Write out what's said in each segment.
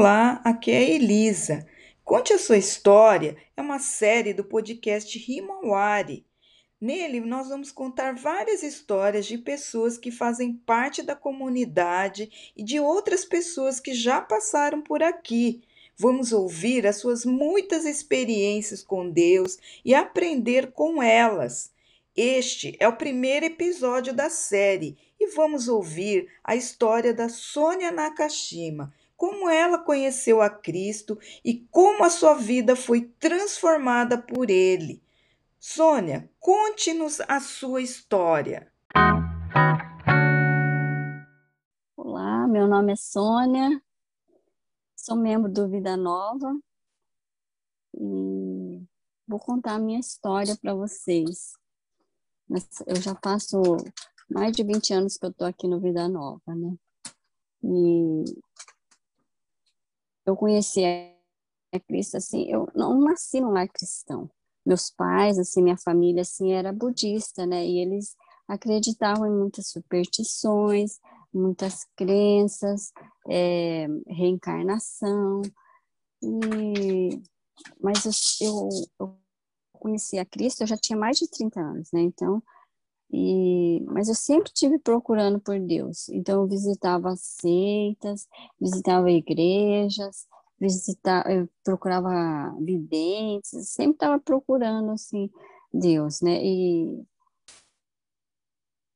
Olá, aqui é Elisa. Conte a sua história é uma série do podcast Rimawari. Nele, nós vamos contar várias histórias de pessoas que fazem parte da comunidade e de outras pessoas que já passaram por aqui. Vamos ouvir as suas muitas experiências com Deus e aprender com elas. Este é o primeiro episódio da série e vamos ouvir a história da Sônia Nakashima como ela conheceu a Cristo e como a sua vida foi transformada por ele. Sônia, conte-nos a sua história. Olá, meu nome é Sônia, sou membro do Vida Nova e vou contar a minha história para vocês. Eu já faço mais de 20 anos que eu estou aqui no Vida Nova, né? E eu conheci a Cristo assim, eu não nasci num lar cristão. Meus pais, assim, minha família assim era budista, né? E eles acreditavam em muitas superstições, muitas crenças, é, reencarnação. E, mas eu, eu, eu conheci a Cristo, eu já tinha mais de 30 anos, né? Então, e, mas eu sempre tive procurando por Deus. Então eu visitava seitas, visitava igrejas, visitava, eu procurava videntes, sempre estava procurando assim Deus, né? E,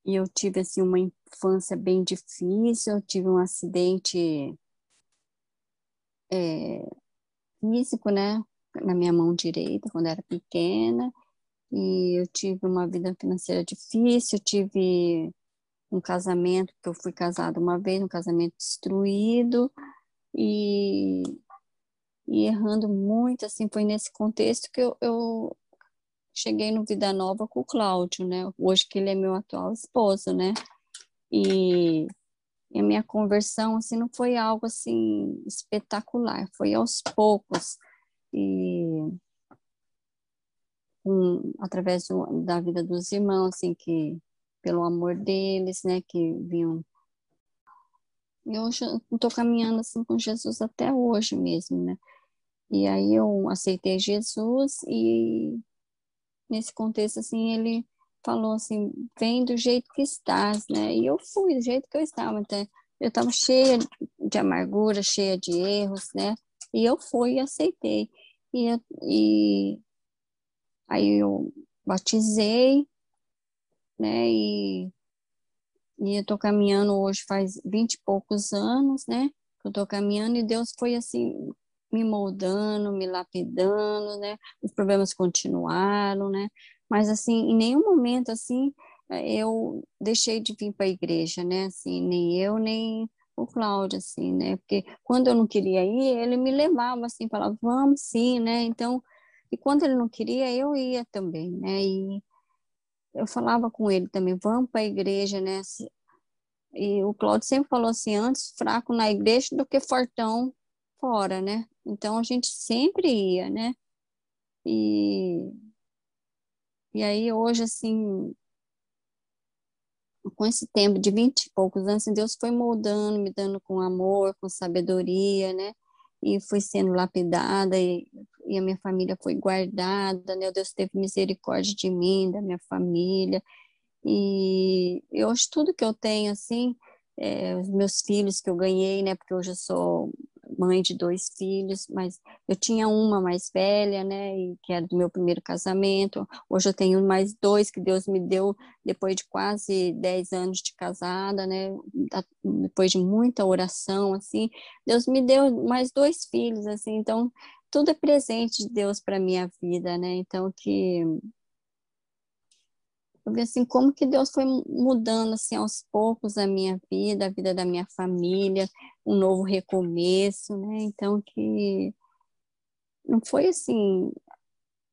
e eu tive assim uma infância bem difícil, eu tive um acidente é, físico, né? Na minha mão direita, quando era pequena e eu tive uma vida financeira difícil, tive um casamento, que eu fui casada uma vez, um casamento destruído, e, e errando muito, assim, foi nesse contexto que eu, eu cheguei no Vida Nova com o Cláudio, né, hoje que ele é meu atual esposo, né, e, e a minha conversão, assim, não foi algo, assim, espetacular, foi aos poucos, e através do, da vida dos irmãos, assim, que pelo amor deles, né, que vinham. Eu estou caminhando assim com Jesus até hoje mesmo, né? E aí eu aceitei Jesus e nesse contexto assim ele falou assim, vem do jeito que estás, né? E eu fui do jeito que eu estava, então eu estava cheia de amargura, cheia de erros, né? E eu fui e aceitei. E, e Aí eu batizei, né? E, e eu tô caminhando hoje faz vinte e poucos anos, né? Que eu tô caminhando e Deus foi assim me moldando, me lapidando, né? Os problemas continuaram, né? Mas assim, em nenhum momento assim eu deixei de vir para a igreja, né? Assim, nem eu nem o Cláudio, assim, né? Porque quando eu não queria ir, ele me levava assim, falava, vamos sim, né? Então e quando ele não queria, eu ia também, né? E eu falava com ele também, vamos para a igreja, né? E o Claudio sempre falou assim, antes fraco na igreja do que fortão fora, né? Então a gente sempre ia, né? E, e aí hoje, assim, com esse tempo de vinte e poucos anos, Deus foi moldando, me dando com amor, com sabedoria, né? E fui sendo lapidada e e a minha família foi guardada, né? Deus teve misericórdia de mim, da minha família. E eu acho tudo que eu tenho, assim, é, os meus filhos que eu ganhei, né? Porque hoje eu sou mãe de dois filhos, mas eu tinha uma mais velha, né, e que era do meu primeiro casamento. Hoje eu tenho mais dois que Deus me deu depois de quase dez anos de casada, né, depois de muita oração, assim, Deus me deu mais dois filhos, assim, então tudo é presente de Deus para minha vida, né? Então que eu vi assim como que Deus foi mudando assim aos poucos a minha vida, a vida da minha família, um novo recomeço, né? Então que não foi assim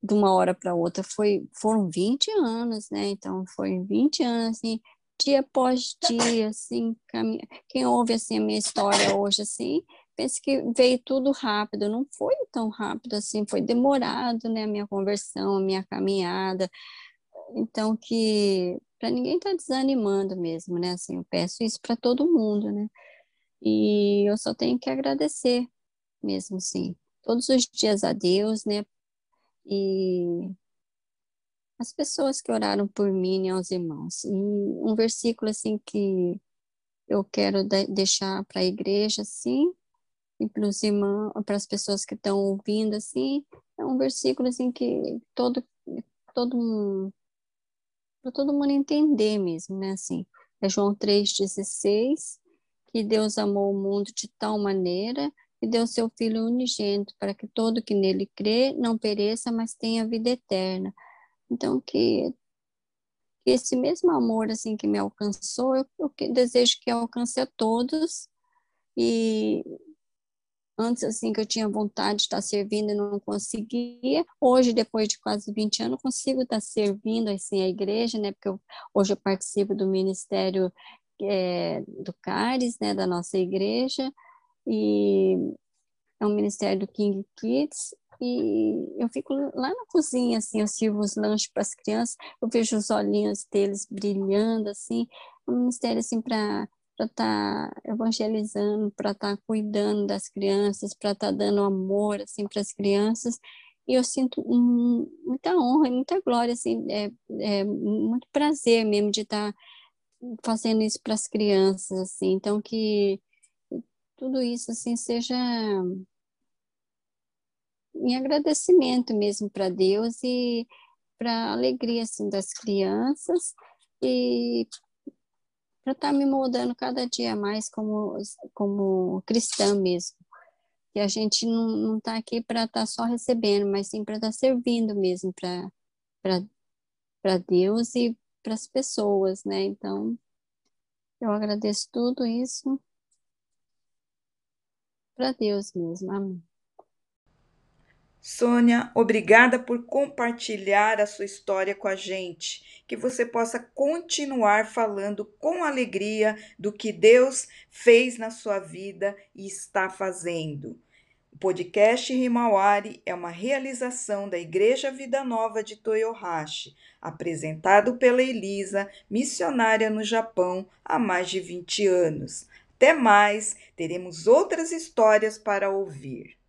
de uma hora para outra, foi foram 20 anos, né? Então foi 20 anos assim, dia após dia assim, caminha... quem ouve assim a minha história hoje assim, pensa que veio tudo rápido, não foi tão rápido assim, foi demorado, né, a minha conversão, a minha caminhada, então que para ninguém tá desanimando mesmo, né, assim, eu peço isso para todo mundo, né, e eu só tenho que agradecer mesmo sim. Todos os dias a Deus, né? E as pessoas que oraram por mim e aos irmãos. E um versículo assim que eu quero de deixar para a igreja, assim, e para as pessoas que estão ouvindo, assim, é um versículo assim que todo todo para todo mundo entender mesmo, né? Assim, é João 3,16, que Deus amou o mundo de tal maneira e deu seu Filho unigênito para que todo que nele crê não pereça, mas tenha vida eterna. Então, que, que esse mesmo amor assim que me alcançou, eu, eu desejo que alcance a todos e antes assim que eu tinha vontade de estar servindo e não conseguia. Hoje, depois de quase 20 anos, consigo estar servindo assim a igreja, né? Porque eu, hoje eu participo do ministério é, do CARES, né, da nossa igreja, e é um ministério do King Kids, e eu fico lá na cozinha, assim, eu sirvo os lanches para as crianças, eu vejo os olhinhos deles brilhando, assim, é um ministério, assim, para para estar tá evangelizando, para estar tá cuidando das crianças, para estar tá dando amor assim para as crianças. E eu sinto muita honra e muita glória, assim, é, é muito prazer mesmo de estar tá fazendo isso para as crianças, assim. Então que tudo isso assim seja em agradecimento mesmo para Deus e para a alegria assim das crianças e para estar tá me moldando cada dia mais como, como cristã mesmo. Que a gente não está aqui para estar tá só recebendo, mas sim para estar tá servindo mesmo para Deus e para as pessoas, né? Então, eu agradeço tudo isso para Deus mesmo. Amém. Sônia, obrigada por compartilhar a sua história com a gente. Que você possa continuar falando com alegria do que Deus fez na sua vida e está fazendo. O podcast Himawari é uma realização da Igreja Vida Nova de Toyohashi, apresentado pela Elisa, missionária no Japão há mais de 20 anos. Até mais, teremos outras histórias para ouvir.